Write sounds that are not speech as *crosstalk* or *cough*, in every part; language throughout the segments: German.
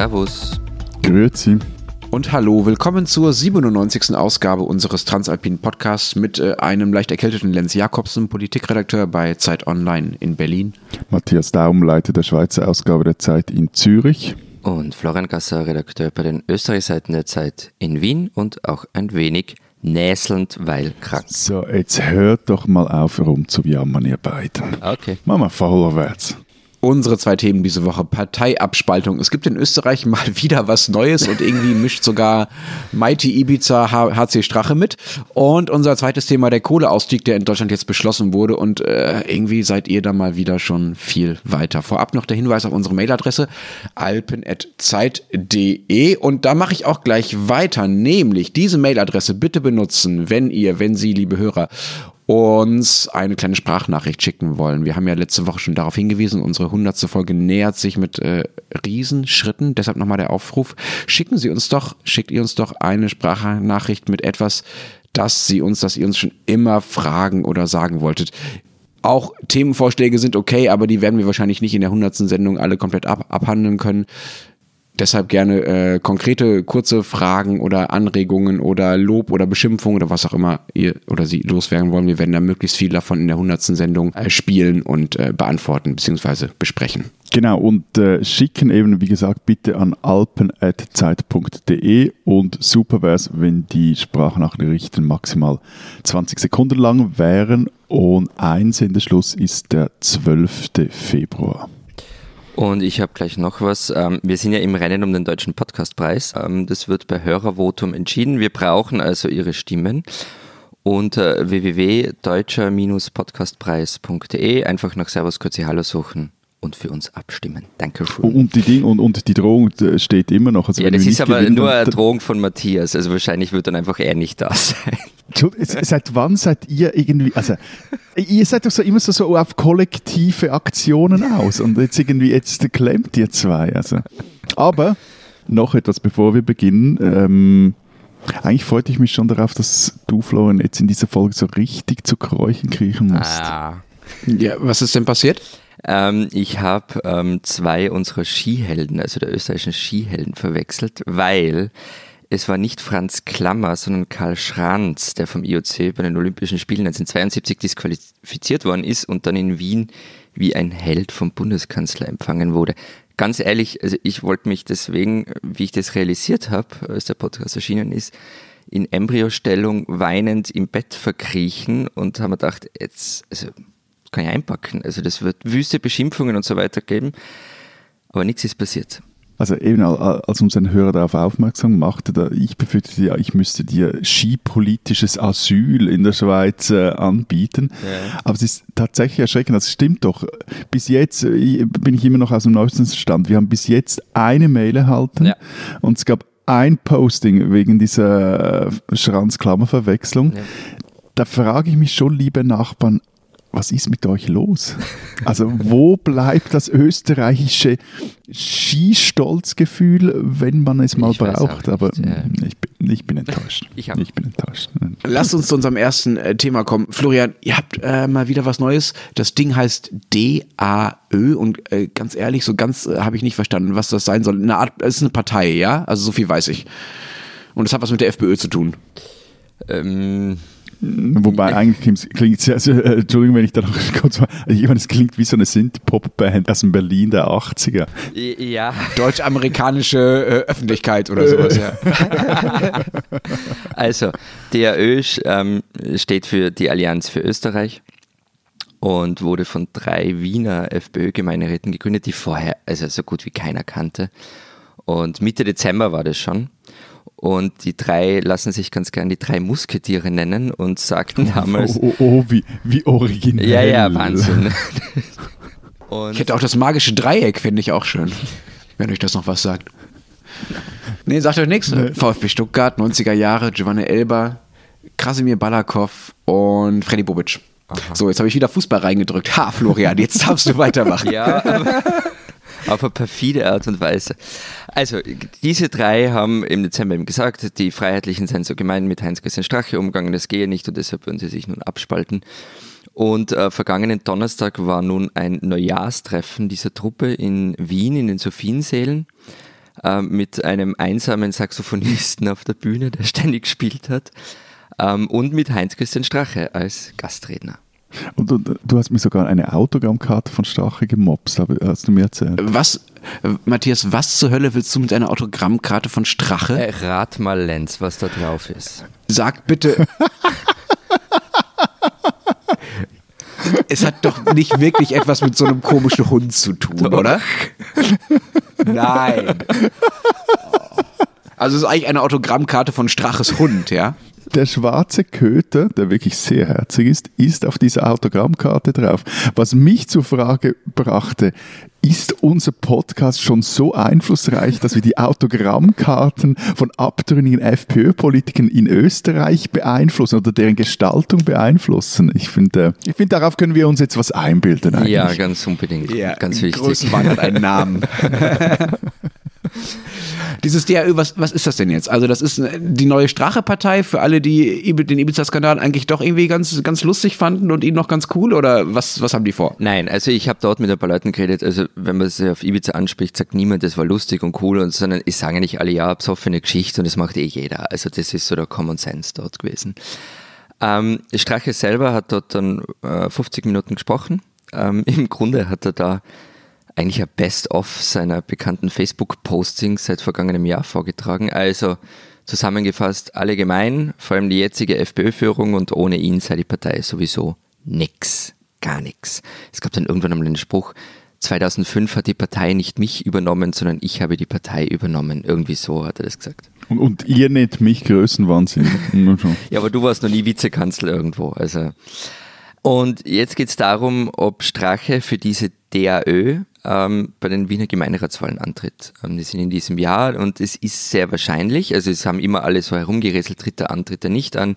Servus. Grüezi. Und hallo, willkommen zur 97. Ausgabe unseres Transalpinen Podcasts mit äh, einem leicht erkälteten Lenz Jakobsen, Politikredakteur bei Zeit Online in Berlin. Matthias Daum, Leiter der Schweizer Ausgabe der Zeit in Zürich. Und Florian Gasser, Redakteur bei den Österreichseiten der Zeit in Wien und auch ein wenig näselnd, weil krank. So, jetzt hört doch mal auf rumzujammern, ihr beiden. Okay. Machen wir vorwärts. Unsere zwei Themen diese Woche: Parteiabspaltung. Es gibt in Österreich *laughs* mal wieder was Neues und irgendwie mischt sogar Mighty Ibiza HC Strache mit. Und unser zweites Thema: der Kohleausstieg, der in Deutschland jetzt beschlossen wurde. Und äh, irgendwie seid ihr da mal wieder schon viel weiter. Vorab noch der Hinweis auf unsere Mailadresse: alpen.zeit.de. Und da mache ich auch gleich weiter, nämlich diese Mailadresse bitte benutzen, wenn ihr, wenn Sie, liebe Hörer, uns eine kleine Sprachnachricht schicken wollen. Wir haben ja letzte Woche schon darauf hingewiesen, unsere hundertste Folge nähert sich mit äh, Riesenschritten. Deshalb nochmal der Aufruf. Schicken Sie uns doch, schickt ihr uns doch eine Sprachnachricht mit etwas, das Sie uns, das ihr uns schon immer fragen oder sagen wolltet. Auch Themenvorschläge sind okay, aber die werden wir wahrscheinlich nicht in der hundertsten Sendung alle komplett ab abhandeln können. Deshalb gerne äh, konkrete, kurze Fragen oder Anregungen oder Lob oder Beschimpfung oder was auch immer ihr oder sie loswerden wollen. Wir werden da möglichst viel davon in der hundertsten Sendung äh, spielen und äh, beantworten bzw. besprechen. Genau, und äh, schicken eben, wie gesagt, bitte an alpen.zeit.de und super wäre es, wenn die Sprachnachrichten maximal 20 Sekunden lang wären und Einsendeschluss ist der 12. Februar. Und ich habe gleich noch was. Ähm, wir sind ja im Rennen um den Deutschen Podcastpreis. Ähm, das wird per Hörervotum entschieden. Wir brauchen also Ihre Stimmen. Unter www.deutscher-podcastpreis.de einfach nach Servus Kurzi Hallo suchen und für uns abstimmen. Dankeschön. Und die, Ding, und, und die Drohung steht immer noch. Also ja, das ist aber gewinnen, nur eine Drohung von Matthias. Also wahrscheinlich wird dann einfach er nicht da sein. Seit wann seid ihr irgendwie, also ihr seid doch so immer so, so auf kollektive Aktionen aus und jetzt irgendwie, jetzt klemmt ihr zwei. Also. Aber noch etwas, bevor wir beginnen. Ähm, eigentlich freute ich mich schon darauf, dass du, Florian, jetzt in dieser Folge so richtig zu Kräuchen kriechen musst. Ah. Ja, was ist denn passiert? Ähm, ich habe ähm, zwei unserer Skihelden, also der österreichischen Skihelden, verwechselt, weil es war nicht Franz Klammer, sondern Karl Schranz, der vom IOC bei den Olympischen Spielen 1972 disqualifiziert worden ist und dann in Wien wie ein Held vom Bundeskanzler empfangen wurde. Ganz ehrlich, also ich wollte mich deswegen, wie ich das realisiert habe, als der Podcast erschienen ist, in Embryostellung weinend im Bett verkriechen und haben mir gedacht, jetzt, also kann ich einpacken. Also das wird wüste Beschimpfungen und so weiter geben, aber nichts ist passiert. Also eben, als unseren Hörer darauf aufmerksam machte, da ich befürchtete ja, ich müsste dir skipolitisches Asyl in der Schweiz äh, anbieten. Ja. Aber es ist tatsächlich erschreckend, das stimmt doch. Bis jetzt bin ich immer noch aus dem neuesten Stand. Wir haben bis jetzt eine Mail erhalten ja. und es gab ein Posting wegen dieser äh, Schranz-Klammer-Verwechslung. Ja. Da frage ich mich schon, liebe Nachbarn, was ist mit euch los? Also wo bleibt das österreichische Skistolzgefühl, wenn man es mal ich braucht? Aber nicht, ja. ich, bin, ich bin enttäuscht. Ich, ich, bin enttäuscht. Lasst uns zu unserem ersten äh, Thema kommen. Florian, ihr habt äh, mal wieder was Neues. Das Ding heißt DAÖ und äh, ganz ehrlich, so ganz äh, habe ich nicht verstanden, was das sein soll. Eine Art, es ist eine Partei, ja? Also so viel weiß ich. Und es hat was mit der FPÖ zu tun. Ähm Wobei eigentlich klingt es, also, äh, Entschuldigung, wenn ich da noch *laughs* kurz mal, ich meine, es klingt wie so eine Synth-Pop-Band aus dem Berlin der 80er. Ja. Deutsch-amerikanische äh, Öffentlichkeit oder sowas, ja. *laughs* also, DAÖ ähm, steht für die Allianz für Österreich und wurde von drei Wiener FPÖ-Gemeinderäten gegründet, die vorher also so gut wie keiner kannte. Und Mitte Dezember war das schon. Und die drei lassen sich ganz gern die drei Musketiere nennen und sagten *laughs* oh, damals. Oh, oh, oh, wie, wie originell. Ja, ja, Wahnsinn. *laughs* ich hätte auch das magische Dreieck, finde ich auch schön. Wenn euch das noch was sagt. Nee, sagt euch nichts. Nee. VfB Stuttgart, 90er Jahre, Giovanni Elba, Krasimir Balakov und Freddy Bobic. Aha. So, jetzt habe ich wieder Fußball reingedrückt. Ha, Florian, jetzt darfst du *laughs* weitermachen. Ja, aber auf eine perfide Art und Weise. Also, diese drei haben im Dezember eben gesagt, die Freiheitlichen seien so gemein mit Heinz-Christian Strache umgegangen, das gehe nicht und deshalb würden sie sich nun abspalten. Und äh, vergangenen Donnerstag war nun ein Neujahrstreffen dieser Truppe in Wien in den Sophiensälen. äh, mit einem einsamen Saxophonisten auf der Bühne, der ständig gespielt hat, ähm, und mit Heinz-Christian Strache als Gastredner. Und, und, du hast mir sogar eine Autogrammkarte von Strache gemobst, hast du mir erzählt. Was, Matthias, was zur Hölle willst du mit einer Autogrammkarte von Strache? Äh, rat mal, Lenz, was da drauf ist. Sag bitte. *laughs* es hat doch nicht wirklich etwas mit so einem komischen Hund zu tun, doch. oder? Nein. Also es ist eigentlich eine Autogrammkarte von Straches Hund, ja? Der schwarze Köter, der wirklich sehr herzig ist, ist auf dieser Autogrammkarte drauf. Was mich zur Frage brachte, ist unser Podcast schon so einflussreich, dass wir die Autogrammkarten von abtrünnigen FPÖ-Politikern in Österreich beeinflussen oder deren Gestaltung beeinflussen? Ich finde, ich finde, darauf können wir uns jetzt was einbilden. Eigentlich. Ja, ganz unbedingt. Ja, ganz wichtig. Größenwahn hat einen Namen. *laughs* *laughs* Dieses DAÖ, was, was ist das denn jetzt? Also, das ist äh, die neue Strache-Partei für alle, die den Ibiza-Skandal eigentlich doch irgendwie ganz, ganz lustig fanden und ihn noch ganz cool? Oder was, was haben die vor? Nein, also ich habe dort mit ein paar Leuten geredet. Also, wenn man sich auf Ibiza anspricht, sagt niemand, das war lustig und cool, und, sondern sagen ja nicht alle, ja, besoffene Geschichte und das macht eh jeder. Also, das ist so der Common Sense dort gewesen. Ähm, Strache selber hat dort dann äh, 50 Minuten gesprochen. Ähm, *laughs* Im Grunde hat er da eigentlich ein Best-of seiner bekannten Facebook-Postings seit vergangenem Jahr vorgetragen. Also zusammengefasst, alle gemein, vor allem die jetzige FPÖ-Führung und ohne ihn sei die Partei sowieso nix, gar nichts. Es gab dann irgendwann einmal einen Spruch, 2005 hat die Partei nicht mich übernommen, sondern ich habe die Partei übernommen. Irgendwie so hat er das gesagt. Und, und ihr nicht mich Größenwahnsinn. ja, aber du warst noch nie Vizekanzler irgendwo. Also. Und jetzt geht es darum, ob Strache für diese DAÖ ähm, bei den Wiener Gemeinderatswahlen antritt. Ähm, die sind in diesem Jahr und es ist sehr wahrscheinlich, also es haben immer alle so herumgerätselt, tritt er an, tritt er nicht an.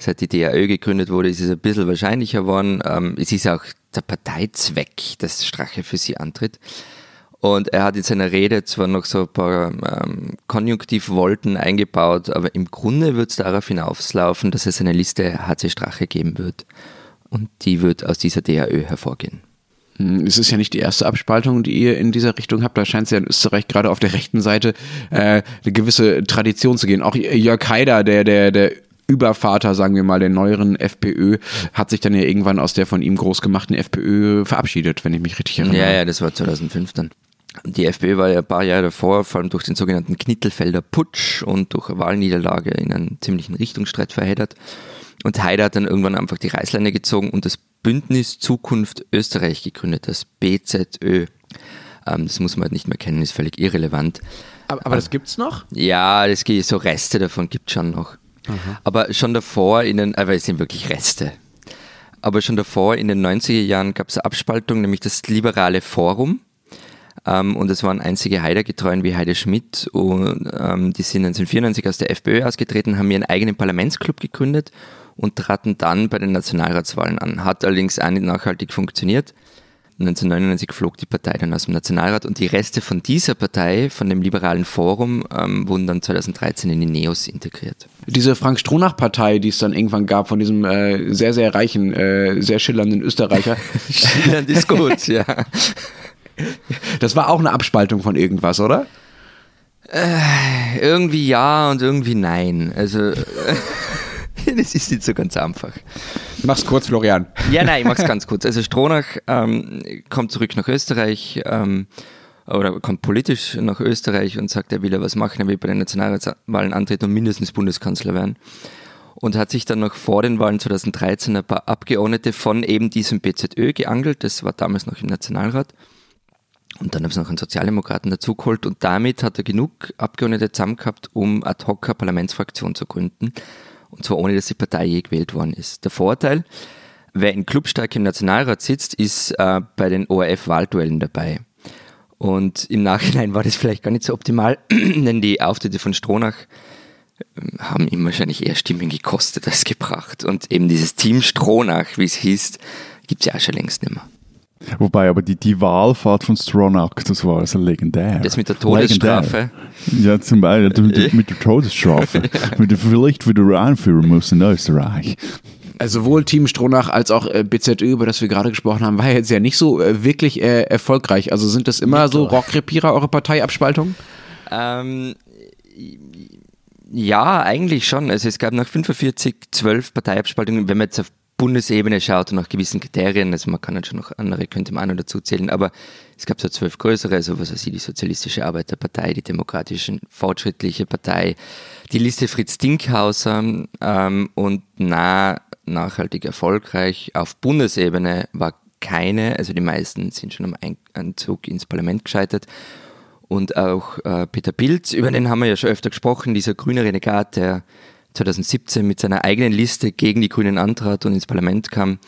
Seit die DAÖ gegründet wurde, ist es ein bisschen wahrscheinlicher geworden. Ähm, es ist auch der Parteizweck, dass Strache für sie antritt. Und er hat in seiner Rede zwar noch so ein paar ähm, Konjunktivvolten eingebaut, aber im Grunde wird es darauf hinauslaufen, dass es eine Liste HC Strache geben wird. Und die wird aus dieser DAÖ hervorgehen. Hm, es ist ja nicht die erste Abspaltung, die ihr in dieser Richtung habt. Da scheint es ja in Österreich gerade auf der rechten Seite äh, eine gewisse Tradition zu gehen. Auch Jörg Haider, der, der, der Übervater, sagen wir mal, der neueren FPÖ, hat sich dann ja irgendwann aus der von ihm groß gemachten FPÖ verabschiedet, wenn ich mich richtig erinnere. Ja, ja, das war 2005 dann. Die FPÖ war ja ein paar Jahre davor, vor allem durch den sogenannten Knittelfelder Putsch und durch Wahlniederlage in einen ziemlichen Richtungsstreit verheddert. Und Haider hat dann irgendwann einfach die Reißleine gezogen und das Bündnis Zukunft Österreich gegründet, das BZÖ. Ähm, das muss man halt nicht mehr kennen, ist völlig irrelevant. Aber, aber das es noch? Ja, das gibt so Reste davon gibt es schon noch. Aha. Aber schon davor in den, aber es sind wirklich Reste. Aber schon davor in den 90er Jahren gab es eine Abspaltung, nämlich das Liberale Forum. Ähm, und es waren einzige Haider-Getreuen wie Heide Schmidt und ähm, die sind 1994 aus der FPÖ ausgetreten, haben ihren eigenen Parlamentsclub gegründet und traten dann bei den Nationalratswahlen an. Hat allerdings auch nicht nachhaltig funktioniert. 1999 flog die Partei dann aus dem Nationalrat und die Reste von dieser Partei, von dem Liberalen Forum, ähm, wurden dann 2013 in die NEOS integriert. Diese Frank-Stronach-Partei, die es dann irgendwann gab, von diesem äh, sehr, sehr reichen, äh, sehr schillernden Österreicher. *laughs* Schillernd ist gut, ja. Das war auch eine Abspaltung von irgendwas, oder? Äh, irgendwie ja und irgendwie nein. Also. *laughs* *laughs* das ist nicht so ganz einfach. Mach's kurz, Florian. Ja, nein, ich mach's *laughs* ganz kurz. Also Stronach ähm, kommt zurück nach Österreich ähm, oder kommt politisch nach Österreich und sagt, er will ja was machen, er will bei den Nationalratswahlen antreten und mindestens Bundeskanzler werden. Und hat sich dann noch vor den Wahlen 2013 ein paar Abgeordnete von eben diesem BZÖ geangelt. Das war damals noch im Nationalrat. Und dann haben sie noch einen Sozialdemokraten dazugeholt und damit hat er genug Abgeordnete zusammen gehabt, um ad hoc eine Parlamentsfraktion zu gründen. Und zwar ohne, dass die Partei je gewählt worden ist. Der Vorteil, wer in Clubstärke im Nationalrat sitzt, ist äh, bei den ORF-Wahlduellen dabei. Und im Nachhinein war das vielleicht gar nicht so optimal, *clears throat* denn die Auftritte von Stronach ähm, haben ihm wahrscheinlich eher Stimmen gekostet als gebracht. Und eben dieses Team Stronach, wie es hieß, gibt es ja auch schon längst nicht mehr. Wobei aber die, die Wahlfahrt von Stronach, das war also legendär. Das mit der Todesstrafe? Legendär. Ja, zum Beispiel mit, mit der Todesstrafe. *laughs* mit der vielleicht wieder einführen muss in Österreich. Also sowohl Team Stronach als auch äh, BZÖ, über das wir gerade gesprochen haben, war jetzt ja nicht so äh, wirklich äh, erfolgreich. Also sind das immer so Rohrkrepierer, eure Parteiabspaltung? Ähm, ja, eigentlich schon. Also es gab nach 45 zwölf Parteiabspaltungen, wenn man jetzt auf Bundesebene schaut nach gewissen Kriterien, also man kann jetzt schon noch andere, könnte man auch noch dazu zählen, aber es gab so zwölf größere, also was weiß ich, die Sozialistische Arbeiterpartei, die Demokratische Fortschrittliche Partei, die Liste Fritz Dinkhauser ähm, und nah, nachhaltig erfolgreich. Auf Bundesebene war keine, also die meisten sind schon am Einzug ins Parlament gescheitert. Und auch äh, Peter Pilz, über den haben wir ja schon öfter gesprochen, dieser grüne Renegat, der 2017 mit seiner eigenen Liste gegen die Grünen antrat und ins Parlament kam,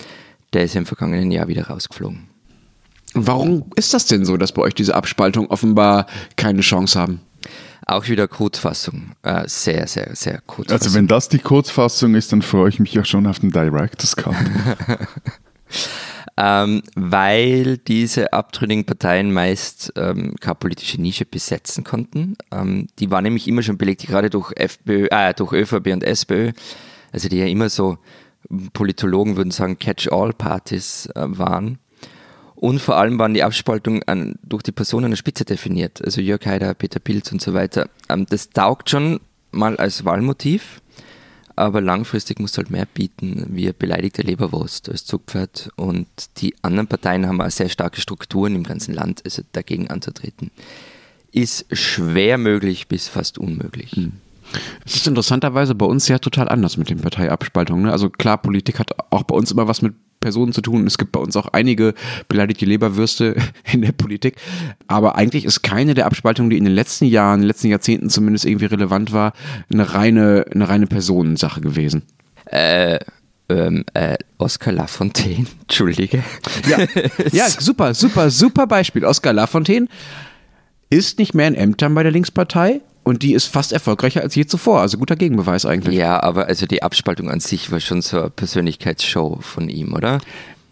der ist im vergangenen Jahr wieder rausgeflogen. Warum ist das denn so, dass bei euch diese Abspaltung offenbar keine Chance haben? Auch wieder Kurzfassung. Äh, sehr, sehr, sehr kurz. Also wenn das die Kurzfassung ist, dann freue ich mich ja schon auf den Director's Cut. *laughs* ähm, weil diese abtrünnigen Parteien meist ähm, keine politische Nische besetzen konnten. Ähm, die war nämlich immer schon belegt, gerade durch, FPÖ, äh, durch ÖVP und SPÖ, also die ja immer so, Politologen würden sagen, Catch-all-Partys äh, waren. Und vor allem waren die Abspaltungen an, durch die Person an der Spitze definiert, also Jörg Haider, Peter Pilz und so weiter. Ähm, das taugt schon mal als Wahlmotiv aber langfristig musst du halt mehr bieten, wie beleidigte Leberwurst als Zugpferd. Und die anderen Parteien haben auch sehr starke Strukturen im ganzen Land, also dagegen anzutreten, ist schwer möglich bis fast unmöglich. Hm. Es ist interessanterweise bei uns ja total anders mit den Parteiabspaltungen. Ne? Also klar, Politik hat auch bei uns immer was mit Personen zu tun. Es gibt bei uns auch einige beleidigte Leberwürste *laughs* in der Politik. Aber eigentlich ist keine der Abspaltungen, die in den letzten Jahren, in den letzten Jahrzehnten zumindest irgendwie relevant war, eine reine, eine reine Personensache gewesen. Äh, ähm, äh, Oscar Lafontaine, *laughs* entschuldige. Ja, *laughs* ja, super, super, super Beispiel. Oscar Lafontaine ist nicht mehr in Ämtern bei der Linkspartei, und die ist fast erfolgreicher als je zuvor. Also guter Gegenbeweis eigentlich. Ja, aber also die Abspaltung an sich war schon so eine Persönlichkeitsshow von ihm, oder?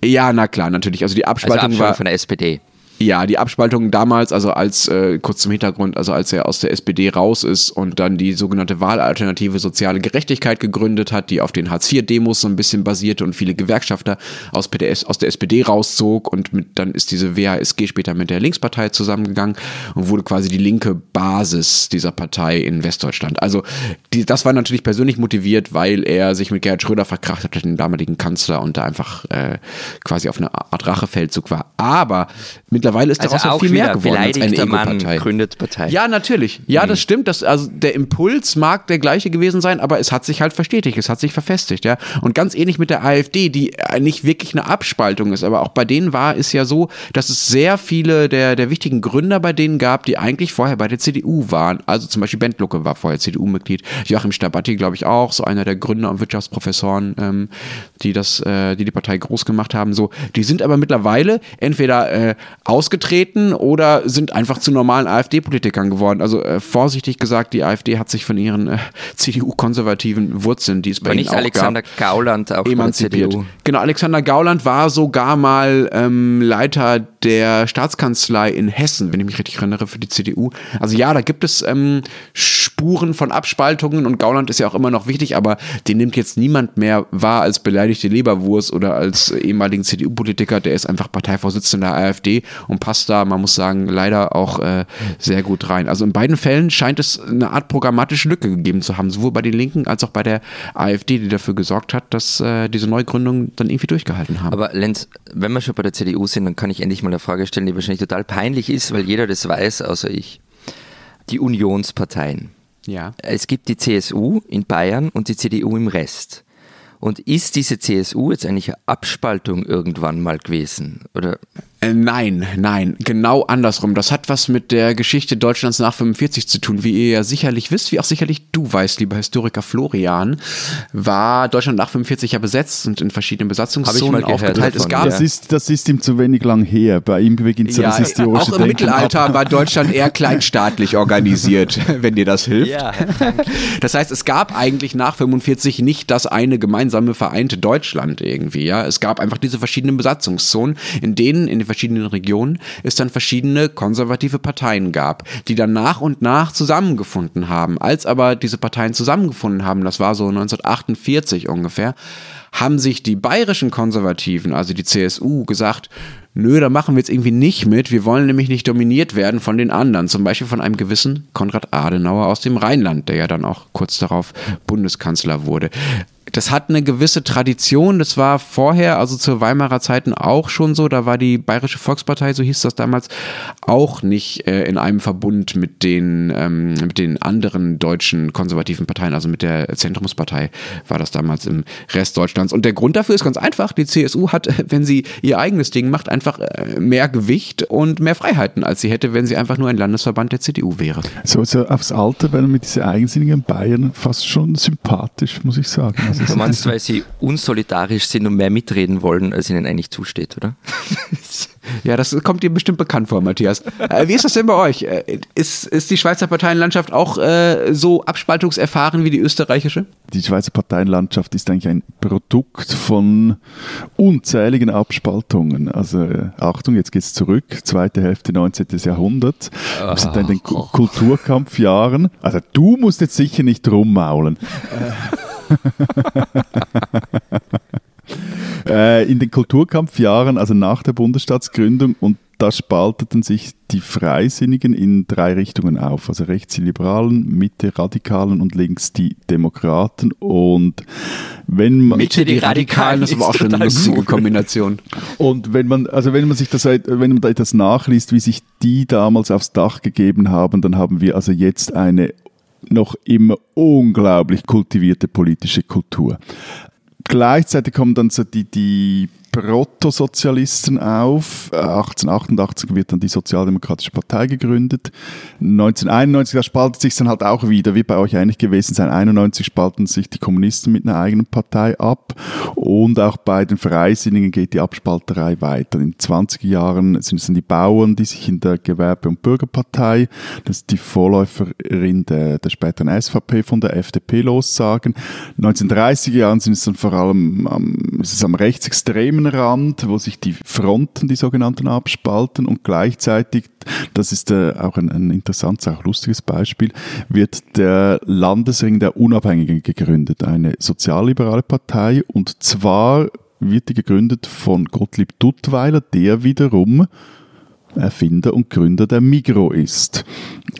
Ja, na klar, natürlich. Also die Abspaltung, also Abspaltung war von der SPD. Ja, die Abspaltung damals, also als, äh, kurz zum Hintergrund, also als er aus der SPD raus ist und dann die sogenannte Wahlalternative Soziale Gerechtigkeit gegründet hat, die auf den Hartz-IV-Demos so ein bisschen basierte und viele Gewerkschafter aus, PDS, aus der SPD rauszog und mit, dann ist diese WASG später mit der Linkspartei zusammengegangen und wurde quasi die linke Basis dieser Partei in Westdeutschland. Also die, das war natürlich persönlich motiviert, weil er sich mit Gerhard Schröder verkracht hat, den damaligen Kanzler und da einfach äh, quasi auf eine Art Rachefeldzug war. Aber mittlerweile mittlerweile ist also daraus auch viel mehr geworden als eine Ego-Partei. gründet Partei. Ja, natürlich. Ja, mhm. das stimmt. Das, also der Impuls mag der gleiche gewesen sein, aber es hat sich halt verstetigt, es hat sich verfestigt, ja. Und ganz ähnlich mit der AfD, die nicht wirklich eine Abspaltung ist, aber auch bei denen war es ja so, dass es sehr viele der, der wichtigen Gründer bei denen gab, die eigentlich vorher bei der CDU waren. Also zum Beispiel Bent Lucke war vorher CDU-Mitglied, Joachim Stabatti, glaube ich, auch, so einer der Gründer und Wirtschaftsprofessoren, ähm, die das, äh, die die Partei groß gemacht haben. So, die sind aber mittlerweile entweder äh, ausgetreten oder sind einfach zu normalen AfD-Politikern geworden. Also äh, vorsichtig gesagt, die AfD hat sich von ihren äh, *laughs* CDU-konservativen Wurzeln, die es bei war ihnen nicht auch Alexander gab, Gauland auch emanzipiert. Genau, Alexander Gauland war sogar mal ähm, Leiter der Staatskanzlei in Hessen, wenn ich mich richtig erinnere, für die CDU. Also ja, da gibt es ähm, Spuren von Abspaltungen und Gauland ist ja auch immer noch wichtig, aber den nimmt jetzt niemand mehr wahr als beleidigte Leberwurst oder als äh, ehemaligen CDU-Politiker. Der ist einfach Parteivorsitzender der AfD und passt da, man muss sagen, leider auch äh, sehr gut rein. Also in beiden Fällen scheint es eine Art programmatische Lücke gegeben zu haben, sowohl bei den Linken als auch bei der AfD, die dafür gesorgt hat, dass äh, diese Neugründungen dann irgendwie durchgehalten haben. Aber Lenz, wenn wir schon bei der CDU sind, dann kann ich endlich mal eine Frage stellen, die wahrscheinlich total peinlich ist, weil jeder das weiß, außer ich. Die Unionsparteien. Ja. Es gibt die CSU in Bayern und die CDU im Rest. Und ist diese CSU jetzt eigentlich eine Abspaltung irgendwann mal gewesen? Oder? Äh, nein, nein, genau andersrum. Das hat was mit der Geschichte Deutschlands nach 45 zu tun. Wie ihr ja sicherlich wisst, wie auch sicherlich du weißt, lieber Historiker Florian, war Deutschland nach 45 ja besetzt und in verschiedenen Besatzungszonen aufgeteilt. Es gab das, ist, das ist ihm zu wenig lang her. Bei ihm beginnt so ja, das historische Auch im Denken Mittelalter ab. war Deutschland eher kleinstaatlich organisiert, *laughs* wenn dir das hilft. Ja, das heißt, es gab eigentlich nach 45 nicht das eine gemeinsame vereinte Deutschland irgendwie. Ja, Es gab einfach diese verschiedenen Besatzungszonen, in denen in verschiedenen Regionen es dann verschiedene konservative Parteien gab, die dann nach und nach zusammengefunden haben. Als aber diese Parteien zusammengefunden haben, das war so 1948 ungefähr, haben sich die bayerischen Konservativen, also die CSU, gesagt, nö, da machen wir jetzt irgendwie nicht mit. Wir wollen nämlich nicht dominiert werden von den anderen. Zum Beispiel von einem gewissen Konrad Adenauer aus dem Rheinland, der ja dann auch kurz darauf Bundeskanzler wurde das hat eine gewisse Tradition. Das war vorher, also zu Weimarer Zeiten auch schon so. Da war die Bayerische Volkspartei, so hieß das damals, auch nicht äh, in einem Verbund mit den, ähm, mit den anderen deutschen konservativen Parteien, also mit der Zentrumspartei war das damals im Rest Deutschlands. Und der Grund dafür ist ganz einfach. Die CSU hat, *laughs* wenn sie ihr eigenes Ding macht, einfach äh, mehr Gewicht und mehr Freiheiten, als sie hätte, wenn sie einfach nur ein Landesverband der CDU wäre. So, so aufs Alter werden mit diesen eigensinnigen Bayern fast schon sympathisch, muss ich sagen. Also Du meinst, weil sie unsolidarisch sind und mehr mitreden wollen, als ihnen eigentlich zusteht, oder? *laughs* Ja, das kommt dir bestimmt bekannt vor, Matthias. Äh, wie ist das denn bei euch? Äh, ist, ist die Schweizer Parteienlandschaft auch äh, so abspaltungserfahren wie die österreichische? Die Schweizer Parteienlandschaft ist eigentlich ein Produkt von unzähligen Abspaltungen. Also äh, Achtung, jetzt geht es zurück, zweite Hälfte 19. Jahrhundert. Wir sind in den K Kulturkampfjahren. Also du musst jetzt sicher nicht rummaulen. *laughs* *laughs* äh, in den Kulturkampfjahren, also nach der Bundesstaatsgründung, und da spalteten sich die Freisinnigen in drei Richtungen auf. Also rechts die Liberalen, Mitte Radikalen und links die Demokraten. Und wenn man Mitte die Radikalen, das war auch schon eine lustige Kombination. Und wenn man, also wenn man sich das, wenn man da etwas nachliest, wie sich die damals aufs Dach gegeben haben, dann haben wir also jetzt eine noch immer unglaublich kultivierte politische Kultur. Gleichzeitig kommen dann so die, die Protosozialisten auf. 1888 wird dann die Sozialdemokratische Partei gegründet. 1991, da spaltet sich dann halt auch wieder, wie bei euch eigentlich gewesen sein. 91 spalten sich die Kommunisten mit einer eigenen Partei ab und auch bei den Freisinnigen geht die Abspalterei weiter. In den 20er Jahren sind es dann die Bauern, die sich in der Gewerbe- und Bürgerpartei, das ist die Vorläuferin der, der späteren SVP von der FDP lossagen. 1930er Jahren sind es dann vor allem am, es ist am rechtsextremen Rand, wo sich die Fronten, die sogenannten, abspalten und gleichzeitig, das ist äh, auch ein, ein interessantes, auch lustiges Beispiel, wird der Landesring der Unabhängigen gegründet, eine sozialliberale Partei und zwar wird die gegründet von Gottlieb Duttweiler, der wiederum Erfinder und Gründer der Migro ist.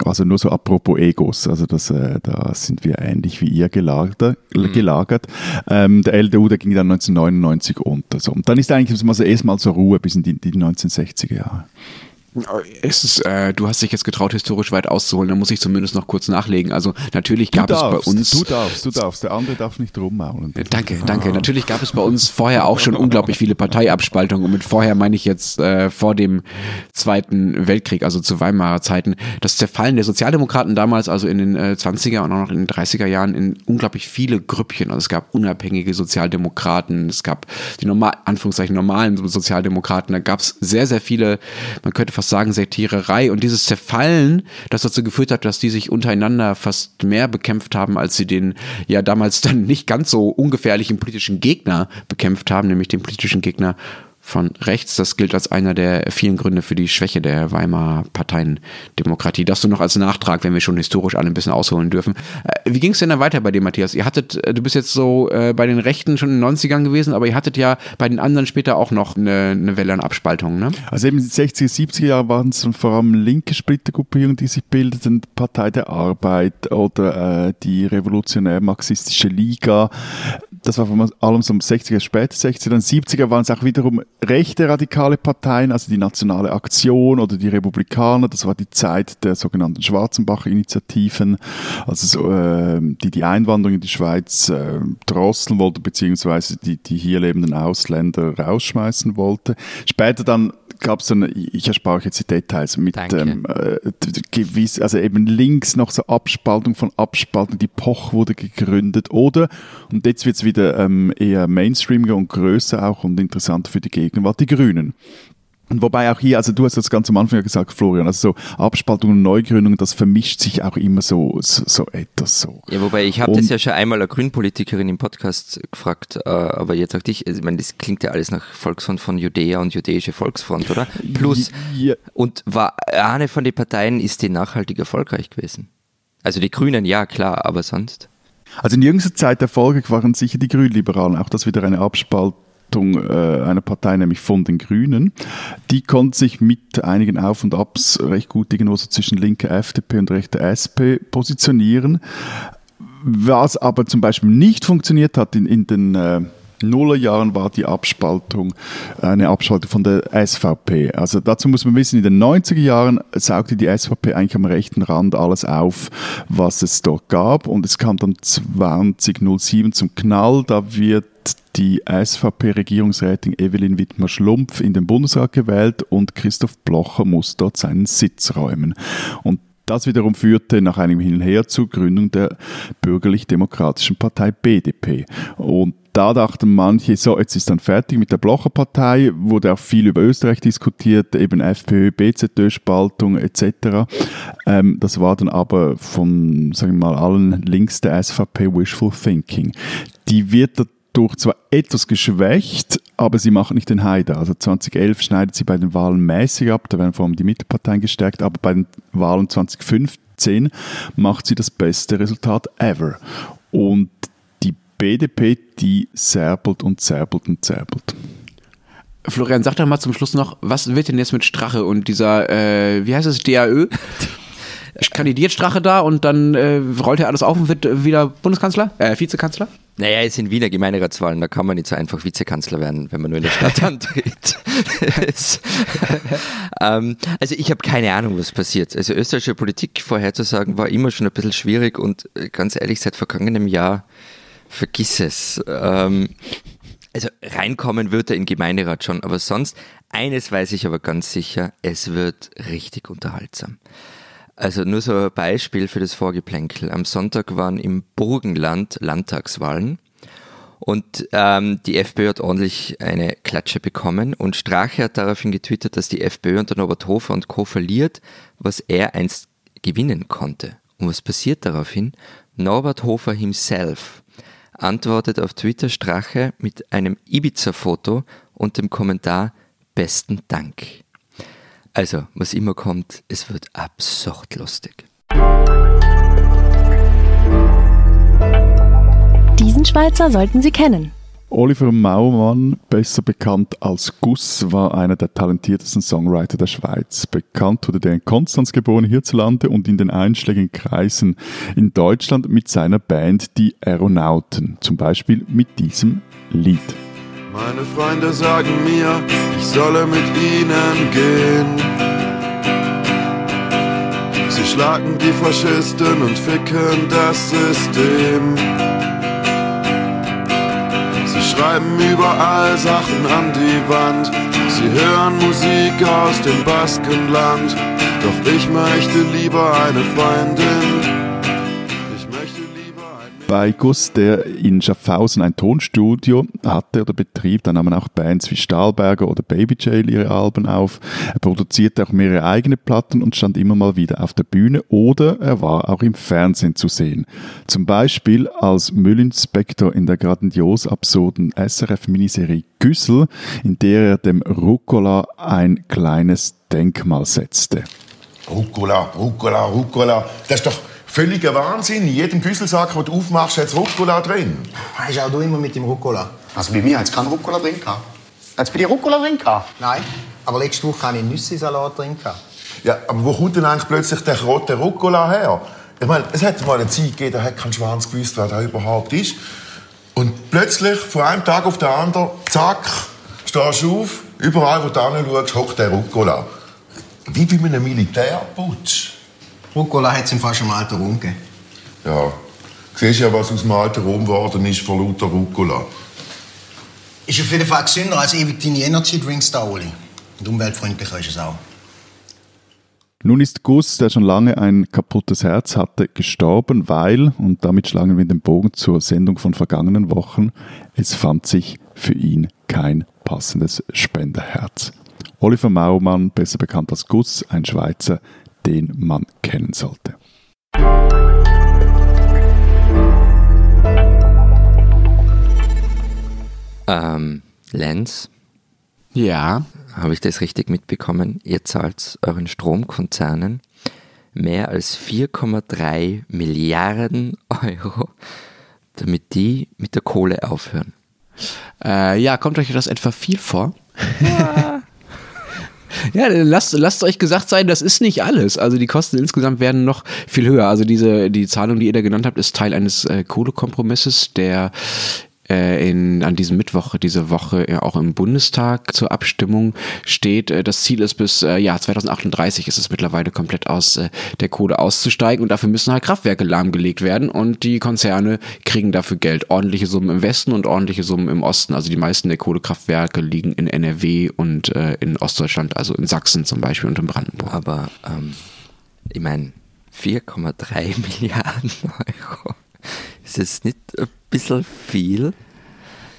Also nur so apropos Egos, also das, äh, da sind wir ähnlich wie ihr gelagert. Mhm. gelagert. Ähm, der LDU, der ging dann 1999 unter. So. Und dann ist eigentlich erstmal zur Ruhe bis in die, die 1960er Jahre. Es ist, äh, du hast dich jetzt getraut, historisch weit auszuholen, da muss ich zumindest noch kurz nachlegen. Also natürlich gab darfst, es bei uns. Du darfst, du darfst, der andere darf nicht rummaulen. Danke, danke. Natürlich gab es bei uns vorher auch schon unglaublich viele Parteiabspaltungen. Und mit vorher meine ich jetzt äh, vor dem Zweiten Weltkrieg, also zu Weimarer Zeiten. Das Zerfallen der Sozialdemokraten damals, also in den äh, 20er und auch noch in den 30er Jahren, in unglaublich viele Grüppchen. Also es gab unabhängige Sozialdemokraten, es gab die normal, Anführungszeichen normalen Sozialdemokraten, da gab es sehr, sehr viele, man könnte fast sagen, Sektiererei und dieses Zerfallen, das dazu geführt hat, dass die sich untereinander fast mehr bekämpft haben, als sie den ja damals dann nicht ganz so ungefährlichen politischen Gegner bekämpft haben, nämlich den politischen Gegner von rechts. Das gilt als einer der vielen Gründe für die Schwäche der Weimarer Parteiendemokratie. Das du noch als Nachtrag, wenn wir schon historisch alle ein bisschen ausholen dürfen. Äh, wie ging es denn dann weiter bei dir, Matthias? Ihr hattet, äh, du bist jetzt so äh, bei den Rechten schon in den 90ern gewesen, aber ihr hattet ja bei den anderen später auch noch eine, eine Welle an Abspaltungen, ne? Also eben in den 60er, 70er Jahren waren es vor allem linke Splittergruppierungen, die sich bildeten, Partei der Arbeit oder äh, die revolutionär-marxistische Liga. Das war vor allem so um 60er, später 60er, dann 70er waren es auch wiederum rechte radikale Parteien, also die Nationale Aktion oder die Republikaner, das war die Zeit der sogenannten Schwarzenbach-Initiativen, also so, äh, die die Einwanderung in die Schweiz äh, drosseln wollte, beziehungsweise die, die hier lebenden Ausländer rausschmeißen wollte. Später dann gab es dann, ich erspare euch jetzt die Details, mit ähm, äh, gewiss, also eben links noch so Abspaltung von Abspaltung, die Poch wurde gegründet, oder, und jetzt wird es wieder ähm, eher mainstreamiger und größer auch und interessanter für die Gegenwart, die Grünen. Und wobei auch hier, also du hast das ganz am Anfang ja gesagt, Florian, also so Abspaltung und Neugründung, das vermischt sich auch immer so, so, so etwas so. Ja, wobei ich habe das ja schon einmal eine Grünpolitikerin im Podcast gefragt, äh, aber jetzt auch dich, also ich meine, das klingt ja alles nach Volksfront von Judäa und Judäische Volksfront, oder? Plus, ja. und war eine von den Parteien ist die nachhaltig erfolgreich gewesen. Also die Grünen, ja klar, aber sonst? Also in jüngster Zeit erfolgreich waren sicher die Grünliberalen, auch das wieder eine Abspaltung äh, einer Partei, nämlich von den Grünen. Die konnte sich mit einigen Auf und Abs recht gut irgendwo so zwischen linker FDP und rechter SP positionieren. Was aber zum Beispiel nicht funktioniert hat in, in den äh, Nullerjahren war die Abspaltung eine Abspaltung von der SVP. Also dazu muss man wissen, in den 90er Jahren saugte die SVP eigentlich am rechten Rand alles auf, was es dort gab und es kam dann 2007 zum Knall, da wird die SVP-Regierungsrätin Evelyn Wittmer-Schlumpf in den Bundesrat gewählt und Christoph Blocher muss dort seinen Sitz räumen. Und das wiederum führte nach einem Hin und Her zur Gründung der bürgerlich-demokratischen Partei BDP. Und da dachten manche, so, jetzt ist dann fertig mit der Blocher-Partei, wurde auch viel über Österreich diskutiert, eben FPÖ, BZÖ-Spaltung etc. Ähm, das war dann aber von, sagen wir mal, allen links der SVP Wishful Thinking. Die wird dadurch zwar etwas geschwächt, aber sie machen nicht den Heider. Also 2011 schneidet sie bei den Wahlen mäßig ab, da werden vor allem die Mitteparteien gestärkt, aber bei den Wahlen 2015 macht sie das beste Resultat ever. Und BDP, die zerbelt und zerbelt und zerbelt. Florian, sag doch mal zum Schluss noch, was wird denn jetzt mit Strache und dieser, äh, wie heißt es, DAÖ? *laughs* Kandidiert Strache da und dann äh, rollt er alles auf und wird wieder Bundeskanzler, äh, Vizekanzler? Naja, es sind Wiener Gemeinderatswahlen, da kann man nicht so einfach Vizekanzler werden, wenn man nur in der Stadt *laughs* antritt. *laughs* ähm, also ich habe keine Ahnung, was passiert. Also österreichische Politik vorherzusagen war immer schon ein bisschen schwierig und äh, ganz ehrlich, seit vergangenem Jahr vergiss es. Ähm, also reinkommen wird er in Gemeinderat schon, aber sonst, eines weiß ich aber ganz sicher, es wird richtig unterhaltsam. Also nur so ein Beispiel für das Vorgeplänkel. Am Sonntag waren im Burgenland Landtagswahlen und ähm, die FPÖ hat ordentlich eine Klatsche bekommen und Strache hat daraufhin getwittert, dass die FPÖ unter Norbert Hofer und Co. verliert, was er einst gewinnen konnte. Und was passiert daraufhin? Norbert Hofer himself antwortet auf Twitter Strache mit einem Ibiza-Foto und dem Kommentar Besten Dank. Also, was immer kommt, es wird absurd lustig. Diesen Schweizer sollten Sie kennen. Oliver Maumann, besser bekannt als Gus, war einer der talentiertesten Songwriter der Schweiz. Bekannt wurde der in Konstanz geboren, hierzulande und in den einschlägigen Kreisen in Deutschland mit seiner Band Die Aeronauten. Zum Beispiel mit diesem Lied. Meine Freunde sagen mir, ich solle mit ihnen gehen. Sie schlagen die Faschisten und ficken das System. Sie schreiben überall Sachen an die Wand. Sie hören Musik aus dem Baskenland. Doch ich möchte lieber eine Freundin bei Gus, der in Schaffhausen ein Tonstudio hatte oder betrieb. Da nahmen auch Bands wie Stahlberger oder Baby Jail ihre Alben auf. Er produzierte auch mehrere eigene Platten und stand immer mal wieder auf der Bühne oder er war auch im Fernsehen zu sehen. Zum Beispiel als Müllinspektor in der grandios absurden SRF-Miniserie Güssel, in der er dem Rucola ein kleines Denkmal setzte. Rucola, Rucola, Rucola, das ist doch Völliger Wahnsinn. In jedem Güsselsack, den du aufmachst, hat Rucola drin. Hast du auch du immer mit dem Rucola? Also bei mir hat es keinen Rucola drin gehabt. Hat es bei dir Rucola drin gehabt? Nein, aber letzte Woche hatte ich Nüsse-Salat drin gehabt. Ja, aber wo kommt denn eigentlich plötzlich der rote Rucola her? Ich meine, es hat mal eine Zeit gegeben, da hat kein Schwanz gewusst, wer da überhaupt ist. Und plötzlich, von einem Tag auf den anderen, zack, stehst du auf, überall, wo du hinschaust, hockt der Rucola. Wie bei einem Militärputsch. Rucola hat es im im alten Rom gegeben. Ja, du siehst ja, was aus dem alten Rom geworden ist vor lauter Rucola. Ist auf jeden Fall gesünder als ewig deine Energy Drinks da, Oli. Und umweltfreundlicher ist es auch. Nun ist Gus, der schon lange ein kaputtes Herz hatte, gestorben, weil, und damit schlagen wir den Bogen zur Sendung von vergangenen Wochen, es fand sich für ihn kein passendes Spenderherz. Oliver Maumann, besser bekannt als Gus, ein Schweizer, den man kennen sollte. Ähm, Lenz? Ja. Habe ich das richtig mitbekommen? Ihr zahlt euren Stromkonzernen mehr als 4,3 Milliarden Euro damit die mit der Kohle aufhören. Äh, ja, kommt euch das etwa viel vor? Ja. Ja, lasst, lasst euch gesagt sein, das ist nicht alles. Also die Kosten insgesamt werden noch viel höher. Also diese, die Zahlung, die ihr da genannt habt, ist Teil eines äh, Kohlekompromisses, der in, an diesem Mittwoch diese Woche ja auch im Bundestag zur Abstimmung steht. Äh, das Ziel ist bis äh, ja 2038 ist es mittlerweile komplett aus äh, der Kohle auszusteigen und dafür müssen halt Kraftwerke lahmgelegt werden und die Konzerne kriegen dafür Geld. Ordentliche Summen im Westen und ordentliche Summen im Osten. Also die meisten der Kohlekraftwerke liegen in NRW und äh, in Ostdeutschland, also in Sachsen zum Beispiel und in Brandenburg. Aber ähm, ich meine, 4,3 *laughs* Milliarden Euro. Ist das nicht ein bisschen viel?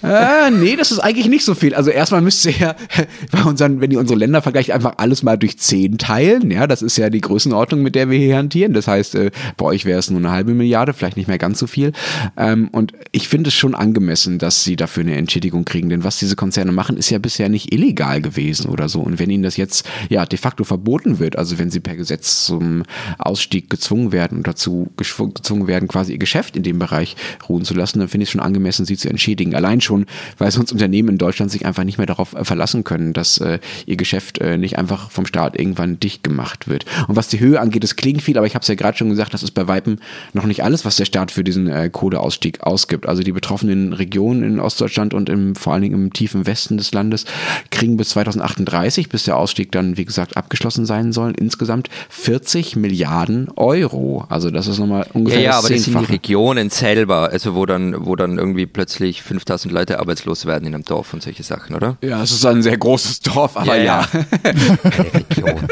Äh, nee, das ist eigentlich nicht so viel. Also erstmal müsst ihr ja *laughs* bei unseren, wenn ihr unsere Länder vergleicht, einfach alles mal durch 10 teilen. Ja, das ist ja die Größenordnung, mit der wir hier hantieren. Das heißt, äh, bei euch wäre es nur eine halbe Milliarde, vielleicht nicht mehr ganz so viel. Ähm, und ich finde es schon angemessen, dass sie dafür eine Entschädigung kriegen. Denn was diese Konzerne machen, ist ja bisher nicht illegal gewesen oder so. Und wenn ihnen das jetzt ja de facto verboten wird, also wenn sie per Gesetz zum Ausstieg gezwungen werden und dazu gezwungen werden, quasi ihr Geschäft in dem Bereich ruhen zu lassen, dann finde ich es schon angemessen, sie zu entschädigen. Allein schon schon, weil sonst Unternehmen in Deutschland sich einfach nicht mehr darauf äh, verlassen können, dass äh, ihr Geschäft äh, nicht einfach vom Staat irgendwann dicht gemacht wird. Und was die Höhe angeht, es klingt viel, aber ich habe es ja gerade schon gesagt, das ist bei Weitem noch nicht alles, was der Staat für diesen äh, Kohleausstieg ausgibt. Also die betroffenen Regionen in Ostdeutschland und im, vor allen Dingen im tiefen Westen des Landes kriegen bis 2038, bis der Ausstieg dann, wie gesagt, abgeschlossen sein soll, insgesamt 40 Milliarden Euro. Also das ist nochmal ungefähr Ja, ja das aber das sind die. Regionen selber, also wo dann, wo dann irgendwie plötzlich 5000 Leute arbeitslos werden in einem Dorf und solche Sachen, oder? Ja, es ist ein sehr großes Dorf, aber ja. Eine Region.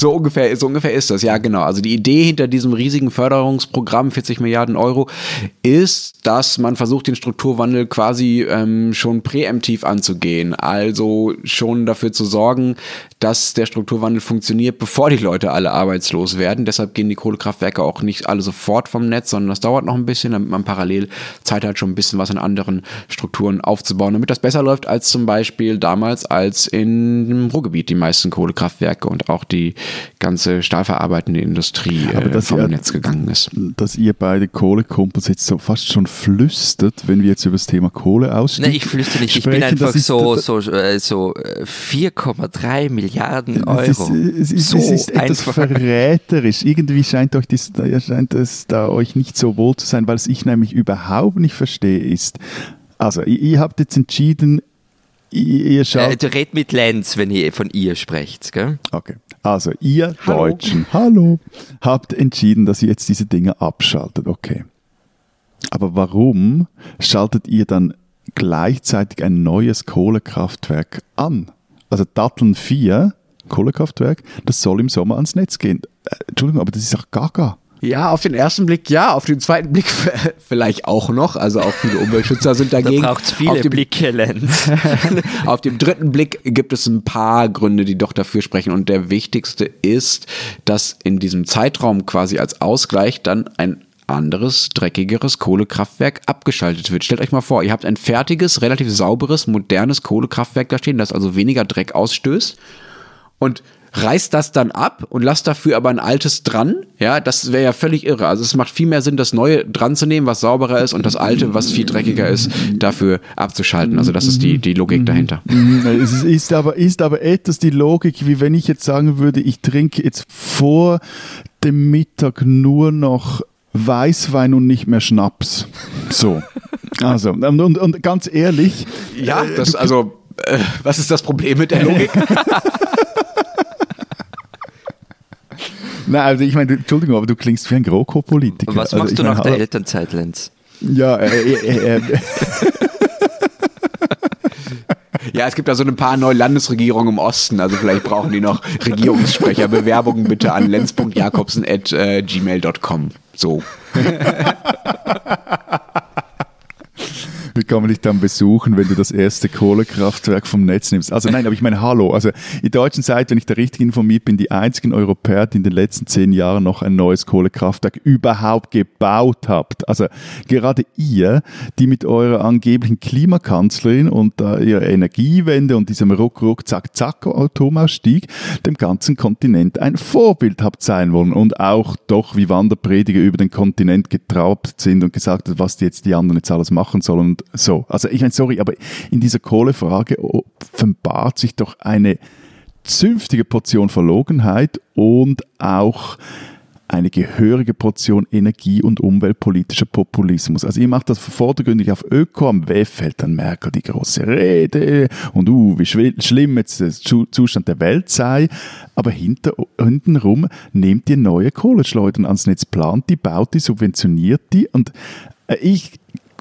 So ungefähr, so ungefähr ist das, ja genau. Also die Idee hinter diesem riesigen Förderungsprogramm, 40 Milliarden Euro, ist, dass man versucht, den Strukturwandel quasi ähm, schon präemptiv anzugehen. Also schon dafür zu sorgen, dass der Strukturwandel funktioniert, bevor die Leute alle arbeitslos werden. Deshalb gehen die Kohlekraftwerke auch nicht alle sofort vom Netz, sondern das dauert noch ein bisschen, damit man parallel Zeit hat, schon ein bisschen was an anderen Strukturen aufzubauen, damit das besser läuft als zum Beispiel damals, als in Ruhrgebiet die meisten Kohlekraftwerke und auch die ganze stahlverarbeitende Industrie Aber äh, dass vom ihr- Netz gegangen ist. dass ihr beide Kohlekumpels jetzt so fast schon flüstert, wenn wir jetzt über das Thema Kohleausstieg Nein, ich flüstere nicht, ich bin sprechen, einfach ist- so, so, äh, so äh, 4,3 Milliarden Euro. Es ist, es ist, so es ist etwas einfach. verräterisch. Irgendwie scheint euch das, da scheint es da euch nicht so wohl zu sein, weil es ich nämlich überhaupt nicht verstehe ist. Also, ihr, ihr habt jetzt entschieden, ihr, ihr Äh, schaut. du red mit Lenz, wenn ihr von ihr sprecht, gell? Okay. Also, ihr Hallo. Deutschen, hallo, habt entschieden, dass ihr jetzt diese Dinge abschaltet. Okay. Aber warum schaltet ihr dann gleichzeitig ein neues Kohlekraftwerk an? Also Datteln 4, Kohlekraftwerk, das soll im Sommer ans Netz gehen. Äh, Entschuldigung, aber das ist doch gaga. Ja, auf den ersten Blick ja, auf den zweiten Blick *laughs* vielleicht auch noch. Also auch viele Umweltschützer sind Da dagegen. braucht es auf viele dem, Blicke, Lenz. *laughs* Auf dem dritten Blick gibt es ein paar Gründe, die doch dafür sprechen. Und der wichtigste ist, dass in diesem Zeitraum quasi als Ausgleich dann ein anderes, dreckigeres Kohlekraftwerk abgeschaltet wird. Stellt euch mal vor, ihr habt ein fertiges, relativ sauberes, modernes Kohlekraftwerk da stehen, das also weniger Dreck ausstößt und reißt das dann ab und lasst dafür aber ein altes dran, ja, das wäre ja völlig irre. Also es macht viel mehr Sinn, das neue dran zu nehmen, was sauberer ist und das alte, was viel dreckiger ist, dafür abzuschalten. Also das ist die, die Logik dahinter. Mm, Es ist- ist aber, ist aber etwas die Logik, wie wenn ich jetzt sagen würde, ich trinke jetzt vor dem Mittag nur noch Weißwein und nicht mehr Schnaps. So. Also, und, und, und ganz ehrlich, Ja, das, also, äh, was ist das Problem mit der Logik? *laughs* nein, also ich meine, Entschuldigung, aber du klingst wie ein GroKo-Politiker. Was also machst ich du meine, nach der hallo- Elternzeit, Lenz? Ja, äh, äh, äh, *laughs* Ja, es gibt da so ein paar neue Landesregierungen im Osten, also vielleicht brauchen die noch Regierungssprecher. Bewerbungen bitte an lenz.jakobsen.gmail.com. So. *laughs* Kann man dich dann besuchen, wenn du das erste Kohlekraftwerk vom Netz nimmst? Also nein, aber ich meine, hallo. Also die deutschen Seite, wenn ich da richtig informiert bin, die einzigen Europäer, die in den letzten zehn Jahren noch ein neues Kohlekraftwerk überhaupt gebaut habt. Also gerade ihr, die mit eurer angeblichen Klimakanzlerin und äh, ihrer Energiewende und diesem Ruck, Ruck, Zack, Zack Atomausstieg dem ganzen Kontinent ein Vorbild habt sein wollen und auch doch wie Wanderprediger über den Kontinent getrabt sind und gesagt hat, was die jetzt die anderen jetzt alles machen sollen und so. Also ich meine, sorry, aber in dieser Kohlefrage offenbart sich doch eine zünftige Portion Verlogenheit und auch eine gehörige Portion Energie- und umweltpolitischer Populismus. Also ihr macht das vordergründig auf Öko, am WEF hält dann Merkel die große Rede und uh, wie schlimm jetzt der Zustand der Welt sei, aber hinter, hintenrum nehmt ihr neue Kohleschleudern ans Netz, plant die, baut die, subventioniert die und äh,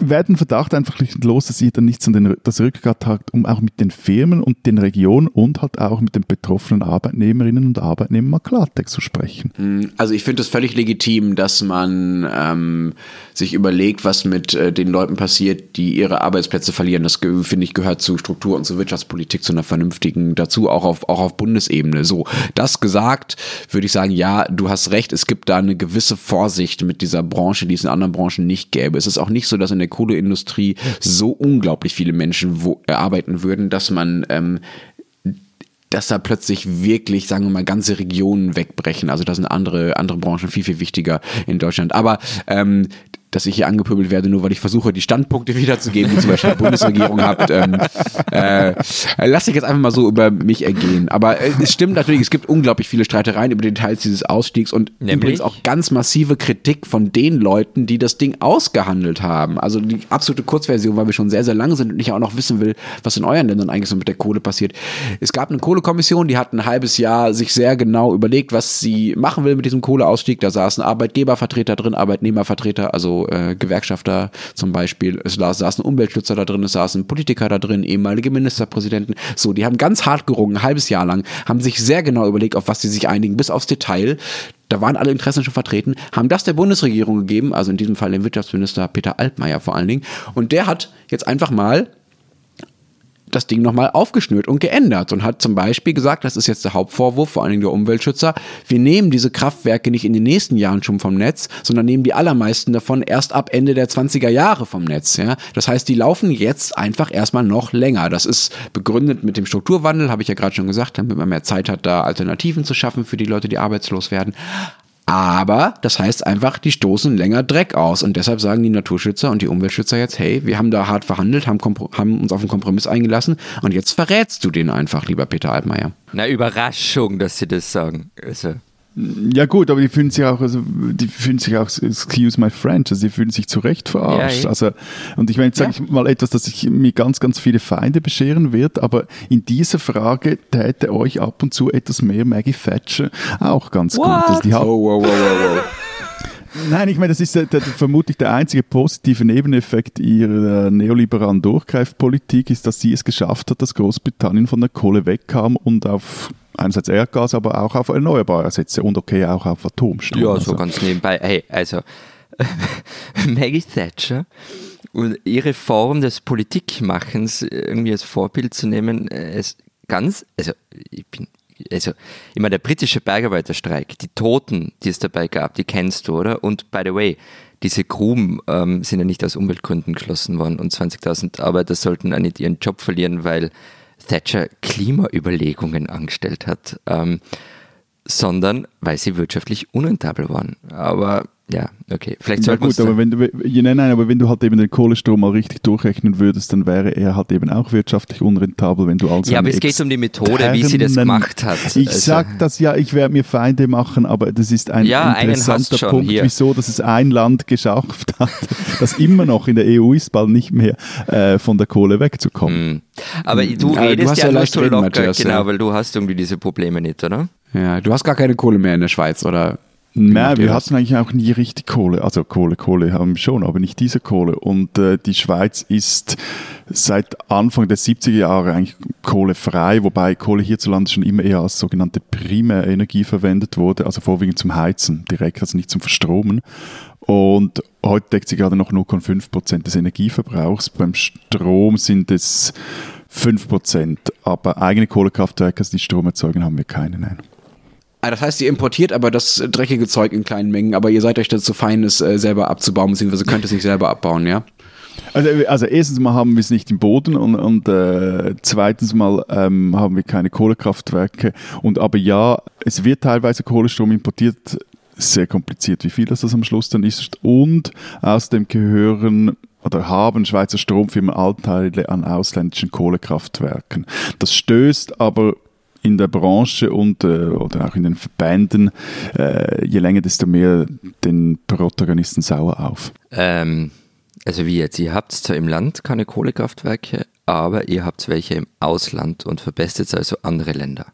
werden Verdacht einfach nicht los, dass ihr dann nichts an den, das Rückgrat habt, um auch mit den Firmen und den Regionen und halt auch mit den betroffenen Arbeitnehmerinnen und Arbeitnehmern mal Klartext zu sprechen. Hm, also ich finde es völlig legitim, dass man ähm, sich überlegt, was mit äh, den Leuten passiert, die ihre Arbeitsplätze verlieren. Das finde ich gehört zu Struktur und zur Wirtschaftspolitik zu einer vernünftigen dazu, auch auf, auch auf Bundesebene. So, das gesagt, würde ich sagen, ja, du hast recht, es gibt da eine gewisse Vorsicht mit dieser Branche, die es in anderen Branchen nicht gäbe. Es ist auch nicht so, dass in der Kohleindustrie so unglaublich viele Menschen wo, äh, arbeiten würden, dass man ähm, dass da plötzlich wirklich, sagen wir mal, ganze Regionen wegbrechen. Also da sind andere, andere Branchen viel, viel wichtiger in Deutschland. Aber ähm, dass ich hier angepöbelt werde, nur weil ich versuche, die Standpunkte *laughs* wiederzugeben, die zum Beispiel die Bundesregierung habt. Ähm, äh, lass ich jetzt einfach mal so über mich ergehen. Aber äh, es stimmt natürlich, es gibt unglaublich viele Streitereien über Details dieses Ausstiegs und Nämlich? übrigens auch ganz massive Kritik von den Leuten, die das Ding ausgehandelt haben. Also die absolute Kurzversion, weil wir schon sehr, sehr lange sind und ich auch noch wissen will, was in euren Ländern eigentlich so mit der Kohle passiert. Es gab eine Kohlekommission, die hat ein halbes Jahr sich sehr genau überlegt, was sie machen will mit diesem Kohleausstieg. Da saßen Arbeitgebervertreter drin, Arbeitnehmervertreter, also äh, Gewerkschafter zum Beispiel, es saßen Umweltschützer da drin, es saßen Politiker da drin, ehemalige Ministerpräsidenten. So, die haben ganz hart gerungen, ein halbes Jahr lang, haben sich sehr genau überlegt, auf was sie sich einigen, bis aufs Detail. Da waren alle Interessen schon vertreten, haben das der Bundesregierung gegeben, also in diesem Fall dem Wirtschaftsminister Peter Altmaier vor allen Dingen. Und der hat jetzt einfach mal das Ding nochmal aufgeschnürt und geändert und hat zum Beispiel gesagt, das ist jetzt der Hauptvorwurf, vor allen Dingen der Umweltschützer, wir nehmen diese Kraftwerke nicht in den nächsten Jahren schon vom Netz, sondern nehmen die allermeisten davon erst ab Ende der 20er Jahre vom Netz. Ja? Das heißt, die laufen jetzt einfach erstmal noch länger. Das ist begründet mit dem Strukturwandel, habe ich ja gerade schon gesagt, damit man mehr Zeit hat, da Alternativen zu schaffen für die Leute, die arbeitslos werden. Aber das heißt einfach, die stoßen länger Dreck aus. Und deshalb sagen die Naturschützer und die Umweltschützer jetzt, hey, wir haben da hart verhandelt, haben, haben uns auf einen Kompromiss eingelassen und jetzt verrätst du den einfach, lieber Peter Altmaier. Na, Überraschung, dass sie das sagen. Also. Ja gut, aber die fühlen sich auch, also die fühlen sich auch, excuse my French, also die fühlen sich zu Recht verarscht. Ja, also, und ich meine, jetzt sage ja. ich mal etwas, das sich mir ganz, ganz viele Feinde bescheren wird, aber in dieser Frage täte euch ab und zu etwas mehr Maggie Thatcher auch ganz What? gut. Also die oh, wow, wow, wow, wow. Nein, ich meine, das ist der, der, vermutlich der einzige positive Nebeneffekt ihrer neoliberalen Durchgreifpolitik, ist, dass sie es geschafft hat, dass Großbritannien von der Kohle wegkam und auf einerseits Erdgas, aber auch auf Erneuerbare setze und okay auch auf Atomstrom. Ja, so also. ganz nebenbei. Hey, also *laughs* Maggie Thatcher und ihre Form des Politikmachens irgendwie als Vorbild zu nehmen, ist ganz, also ich bin also immer der britische Bergarbeiterstreik, die Toten, die es dabei gab, die kennst du, oder? Und by the way, diese Gruben ähm, sind ja nicht aus Umweltgründen geschlossen worden und 20.000 Arbeiter sollten auch nicht ihren Job verlieren, weil Thatcher Klimaüberlegungen angestellt hat, ähm, sondern weil sie wirtschaftlich unrentabel waren. Aber ja, okay. Vielleicht sollte ja, gut, aber wenn du, ja, nein, nein, aber wenn du halt eben den Kohlestrom mal richtig durchrechnen würdest, dann wäre er halt eben auch wirtschaftlich unrentabel, wenn du also Ja, aber es geht um die Methode, wie sie das gemacht hat. Ich also. sag das ja, ich werde mir Feinde machen, aber das ist ein ja, interessanter Punkt, hier. wieso, dass es ein Land geschafft hat, *laughs* das immer noch in der EU ist, bald nicht mehr äh, von der Kohle wegzukommen. Mhm. Aber du ja, redest du ja, ja so locker, Matthias, genau, weil du hast irgendwie diese Probleme nicht, oder? Ja, du hast gar keine Kohle mehr in der Schweiz, oder? Nein, wir hatten eigentlich auch nie richtig Kohle. Also Kohle, Kohle haben wir schon, aber nicht diese Kohle. Und äh, die Schweiz ist seit Anfang der 70er Jahre eigentlich kohlefrei, wobei Kohle hierzulande schon immer eher als sogenannte Primärenergie verwendet wurde, also vorwiegend zum Heizen direkt, also nicht zum Verstromen. Und heute deckt sie gerade noch 0,5 Prozent des Energieverbrauchs. Beim Strom sind es 5 Prozent. Aber eigene Kohlekraftwerke, die Strom erzeugen, haben wir keine. Nein. Ah, das heißt, ihr importiert aber das dreckige Zeug in kleinen Mengen, aber ihr seid euch dazu fein, es äh, selber abzubauen, beziehungsweise könnt es nicht selber abbauen, ja? Also, also, erstens mal haben wir es nicht im Boden und, und äh, zweitens mal ähm, haben wir keine Kohlekraftwerke. Und aber ja, es wird teilweise Kohlestrom importiert, sehr kompliziert, wie viel das, das am Schluss dann ist. Und außerdem gehören oder haben Schweizer Stromfirmen Anteile an ausländischen Kohlekraftwerken. Das stößt aber in der Branche und äh, oder auch in den Verbänden äh, je länger, desto mehr den Protagonisten sauer auf. Ähm, also wie jetzt, ihr habt zwar im Land keine Kohlekraftwerke, aber ihr habt welche im Ausland und verbessert also andere Länder.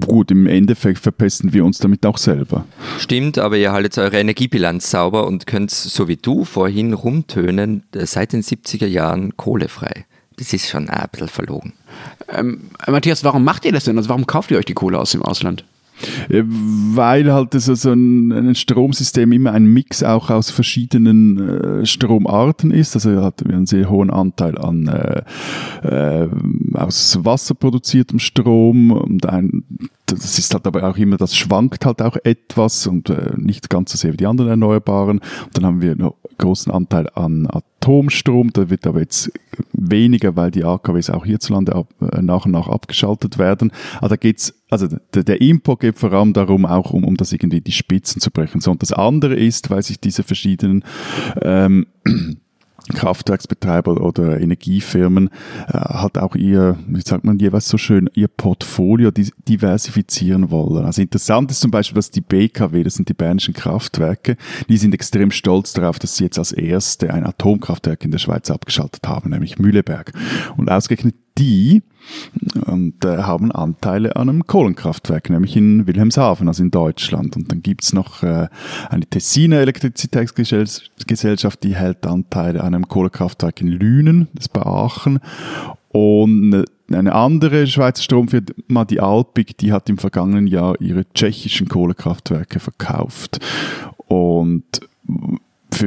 Gut, im Endeffekt verpesten wir uns damit auch selber. Stimmt, aber ihr haltet eure Energiebilanz sauber und könnt, so wie du vorhin rumtönen, seit den 70er Jahren kohlefrei. Das ist schon ein bisschen verlogen. Ähm, Matthias, warum macht ihr das denn? Also warum kauft ihr euch die Kohle aus dem Ausland? Weil halt so, so ein, ein, Stromsystem immer ein Mix auch aus verschiedenen äh, Stromarten ist. Also hat einen sehr hohen Anteil an äh, äh, aus Wasser produziertem Strom und ein das ist halt aber auch immer, das schwankt halt auch etwas und äh, nicht ganz so sehr wie die anderen Erneuerbaren. Und dann haben wir noch großen Anteil an Atomstrom, da wird aber jetzt weniger, weil die AKWs auch hierzulande ab, äh, nach und nach abgeschaltet werden. Aber da geht's, also der, der Import geht vor allem darum, auch um, um das irgendwie die Spitzen zu brechen. So, und das andere ist, weil sich diese verschiedenen ähm, Kraftwerksbetreiber oder Energiefirmen äh, halt auch ihr, wie sagt man jeweils so schön, ihr Portfolio diversifizieren wollen. Also interessant ist zum Beispiel, dass die BKW, das sind die bernischen Kraftwerke, die sind extrem stolz darauf, dass sie jetzt als erste ein Atomkraftwerk in der Schweiz abgeschaltet haben, nämlich Mühleberg. Und ausgerechnet die und äh, haben Anteile an einem Kohlenkraftwerk, nämlich in Wilhelmshaven, also in Deutschland. Und dann gibt's noch äh, eine Tessiner Elektrizitätsgesellschaft, die hält Anteile an einem Kohlekraftwerk in Lünen, das ist bei Aachen. Und eine andere Schweizer Stromfirma, die Alpig, die hat im vergangenen Jahr ihre tschechischen Kohlekraftwerke verkauft. Und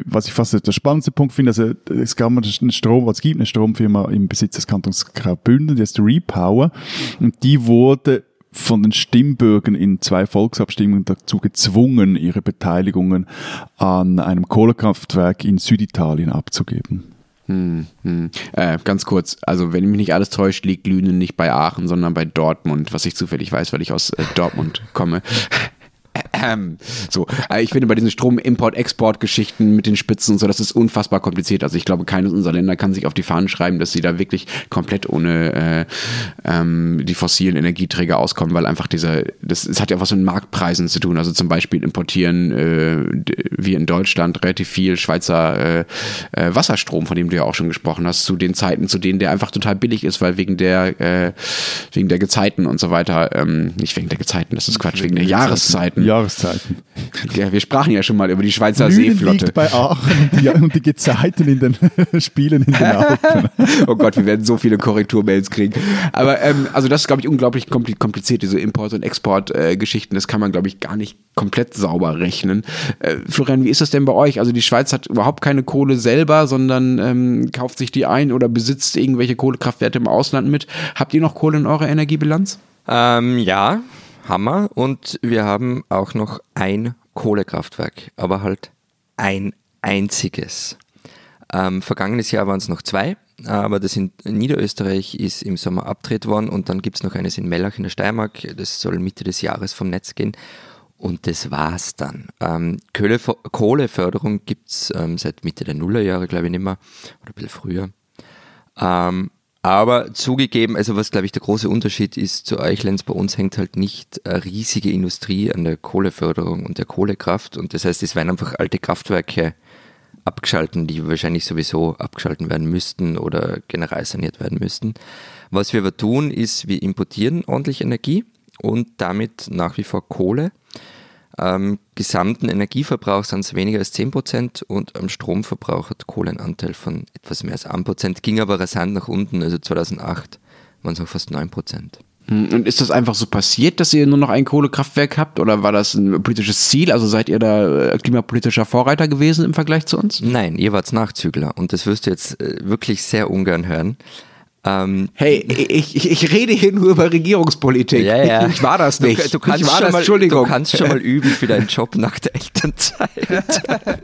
was ich fast der spannendste Punkt finde, also es gab einen Strom, es gibt eine Stromfirma im Besitz des Kantons Graubünden, die heißt Repower, und die wurde von den Stimmbürgern in zwei Volksabstimmungen dazu gezwungen, ihre Beteiligungen an einem Kohlekraftwerk in Süditalien abzugeben. Hm, hm. Äh, ganz kurz, also wenn mich nicht alles täuscht, liegt Lünen nicht bei Aachen, sondern bei Dortmund, was ich zufällig weiß, weil ich aus äh, Dortmund komme. Ähm, so, äh, ich finde bei diesen Strom-Import-Export-Geschichten mit den Spitzen und so, das ist unfassbar kompliziert. Also ich glaube, keines unserer Länder kann sich auf die Fahnen schreiben, dass sie da wirklich komplett ohne äh, ähm, die fossilen Energieträger auskommen, weil einfach dieser, das, das hat ja was mit Marktpreisen zu tun. Also zum Beispiel importieren äh, wir in Deutschland relativ viel Schweizer äh, äh, Wasserstrom, von dem du ja auch schon gesprochen hast, zu den Zeiten, zu denen der einfach total billig ist, weil wegen der äh, wegen der Gezeiten und so weiter, ähm, nicht wegen der Gezeiten, das ist Quatsch, wegen der Jahreszeiten Jahreszeiten. Ja, wir sprachen ja schon mal über die Schweizer Lünen Seeflotte. liegt bei Aachen und die, und die Gezeiten in den *laughs* Spielen in den Alpen. *laughs* oh Gott, wir werden so viele Korrekturmails kriegen. Aber ähm, also das ist, glaube ich, unglaublich kompliziert, diese Import- und Exportgeschichten. Äh, das kann man, glaube ich, gar nicht komplett sauber rechnen. Äh, Florian, wie ist das denn bei euch? Also die Schweiz hat überhaupt keine Kohle selber, sondern ähm, kauft sich die ein oder besitzt irgendwelche Kohlekraftwerke im Ausland mit. Habt ihr noch Kohle in eurer Energiebilanz? Ähm, ja, Hammer. Und wir haben auch noch ein Kohlekraftwerk, aber halt ein einziges. Ähm, vergangenes Jahr waren es noch zwei, aber das in Niederösterreich ist im Sommer abgedreht worden und dann gibt es noch eines in Mellach in der Steiermark. Das soll Mitte des Jahres vom Netz gehen. Und das war's dann. Ähm, Kohleförderung gibt es ähm, seit Mitte der Nullerjahre, glaube ich, nicht mehr, oder ein bisschen früher. Ähm, aber zugegeben, also was glaube ich der große Unterschied ist zu euch, Lenz, bei uns hängt halt nicht eine riesige Industrie an der Kohleförderung und der Kohlekraft. Und das heißt, es werden einfach alte Kraftwerke abgeschalten, die wahrscheinlich sowieso abgeschalten werden müssten oder generell saniert werden müssten. Was wir aber tun, ist, wir importieren ordentlich Energie und damit nach wie vor Kohle am gesamten Energieverbrauch sind es weniger als 10% und am Stromverbrauch hat Kohle einen Anteil von etwas mehr als 1%, ging aber rasant nach unten, also 2008 waren es noch fast 9%. Hm, Und ist das einfach so passiert, dass ihr nur noch ein Kohlekraftwerk habt? Oder war das ein politisches Ziel? Also seid ihr da äh, klimapolitischer Vorreiter gewesen im Vergleich zu uns? Nein, ihr wart Nachzügler und das wirst du jetzt äh, wirklich sehr ungern hören. Ähm, Hey, ich, ich, rede hier nur über Regierungspolitik. ja, ja. Ich war das nicht. Du, du, kannst ich war schon das, mal, Entschuldigung. du kannst schon mal üben für deinen Job nach der Elternzeit. *laughs*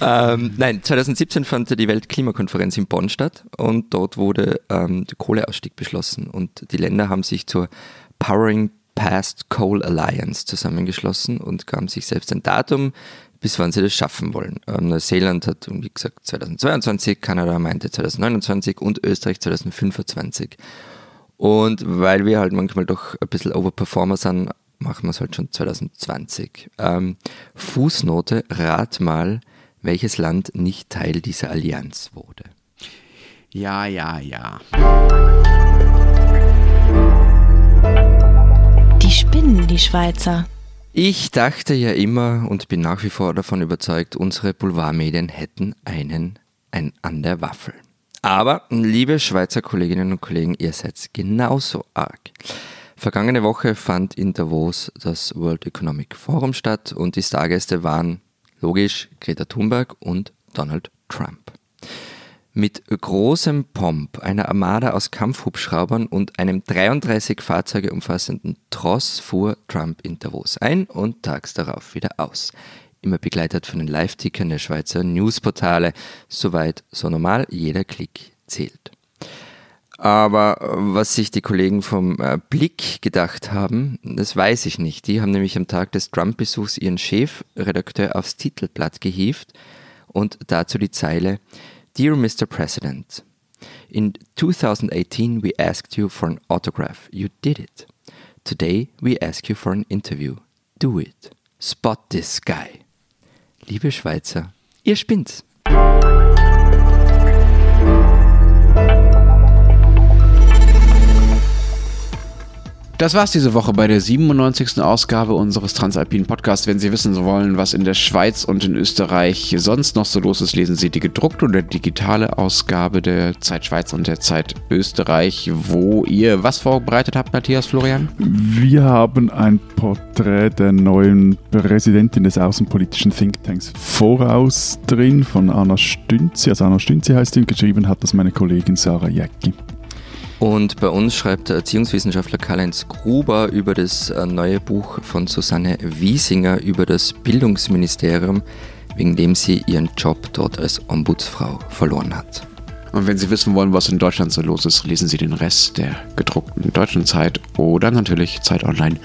ähm, nein, 2017 fand die Weltklimakonferenz in Bonn statt und dort wurde ähm, der Kohleausstieg beschlossen und die Länder haben sich zur Powering Past Coal Alliance zusammengeschlossen und gaben sich selbst ein Datum, bis wann sie das schaffen wollen. Ähm, Neuseeland hat, wie gesagt, 2022, Kanada meinte 2029 und Österreich 2025. Und weil wir halt manchmal doch ein bisschen Overperformer sind, machen wir es halt schon 2020. Ähm, Fußnote, rat mal, welches Land nicht Teil dieser Allianz wurde. Ja, ja, ja. Die spinnen, die Schweizer. Ich dachte ja immer und bin nach wie vor davon überzeugt, unsere Boulevardmedien hätten einen ein an der Waffel. Aber, liebe Schweizer Kolleginnen und Kollegen, ihr seid genauso arg. Vergangene Woche fand in Davos das World Economic Forum statt und die Stargäste waren logisch Greta Thunberg und Donald Trump. Mit großem Pomp, einer Armada aus Kampfhubschraubern und einem 33 Fahrzeuge umfassenden Tross fuhr Trump in Davos ein und tags darauf wieder aus. Immer begleitet von den Live-Tickern der Schweizer Newsportale. Soweit so normal, jeder Klick zählt. Aber äh, was sich die Kollegen vom äh, Blick gedacht haben, das weiß ich nicht. Die haben nämlich am Tag des Trump-Besuchs ihren Chefredakteur aufs Titelblatt gehievt und dazu die Zeile Dear Mr. President, in 2018 we asked you for an autograph. You did it. Today we ask you for an interview. Do it. Spot this guy. Liebe Schweizer, ihr spinnt's. Das war's diese Woche bei der 97. Ausgabe unseres Transalpinen Podcasts. Wenn Sie wissen wollen, was in der Schweiz und in Österreich sonst noch so los ist, lesen Sie die gedruckte oder digitale Ausgabe der Zeit Schweiz und der Zeit Österreich, wo ihr was vorbereitet habt, Matthias Florian? Wir haben ein Porträt der neuen Präsidentin des außenpolitischen Thinktanks Voraus drin von Anna Stünzi. Also Anna Stünzi heißt und geschrieben hat das meine Kollegin Sarah Jäcki. Und bei uns schreibt der Erziehungswissenschaftler Karl-Heinz Gruber über das äh, neue Buch von Susanne Wiesinger über das Bildungsministerium, wegen dem sie ihren Job dort als Ombudsfrau verloren hat. Und wenn Sie wissen wollen, was in Deutschland so los ist, lesen Sie den Rest der gedruckten deutschen Zeit oder natürlich Zeit Online.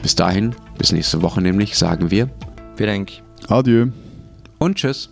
Bis dahin, bis nächste Woche nämlich, sagen wir Vielen Dank. Adieu. und tschüss.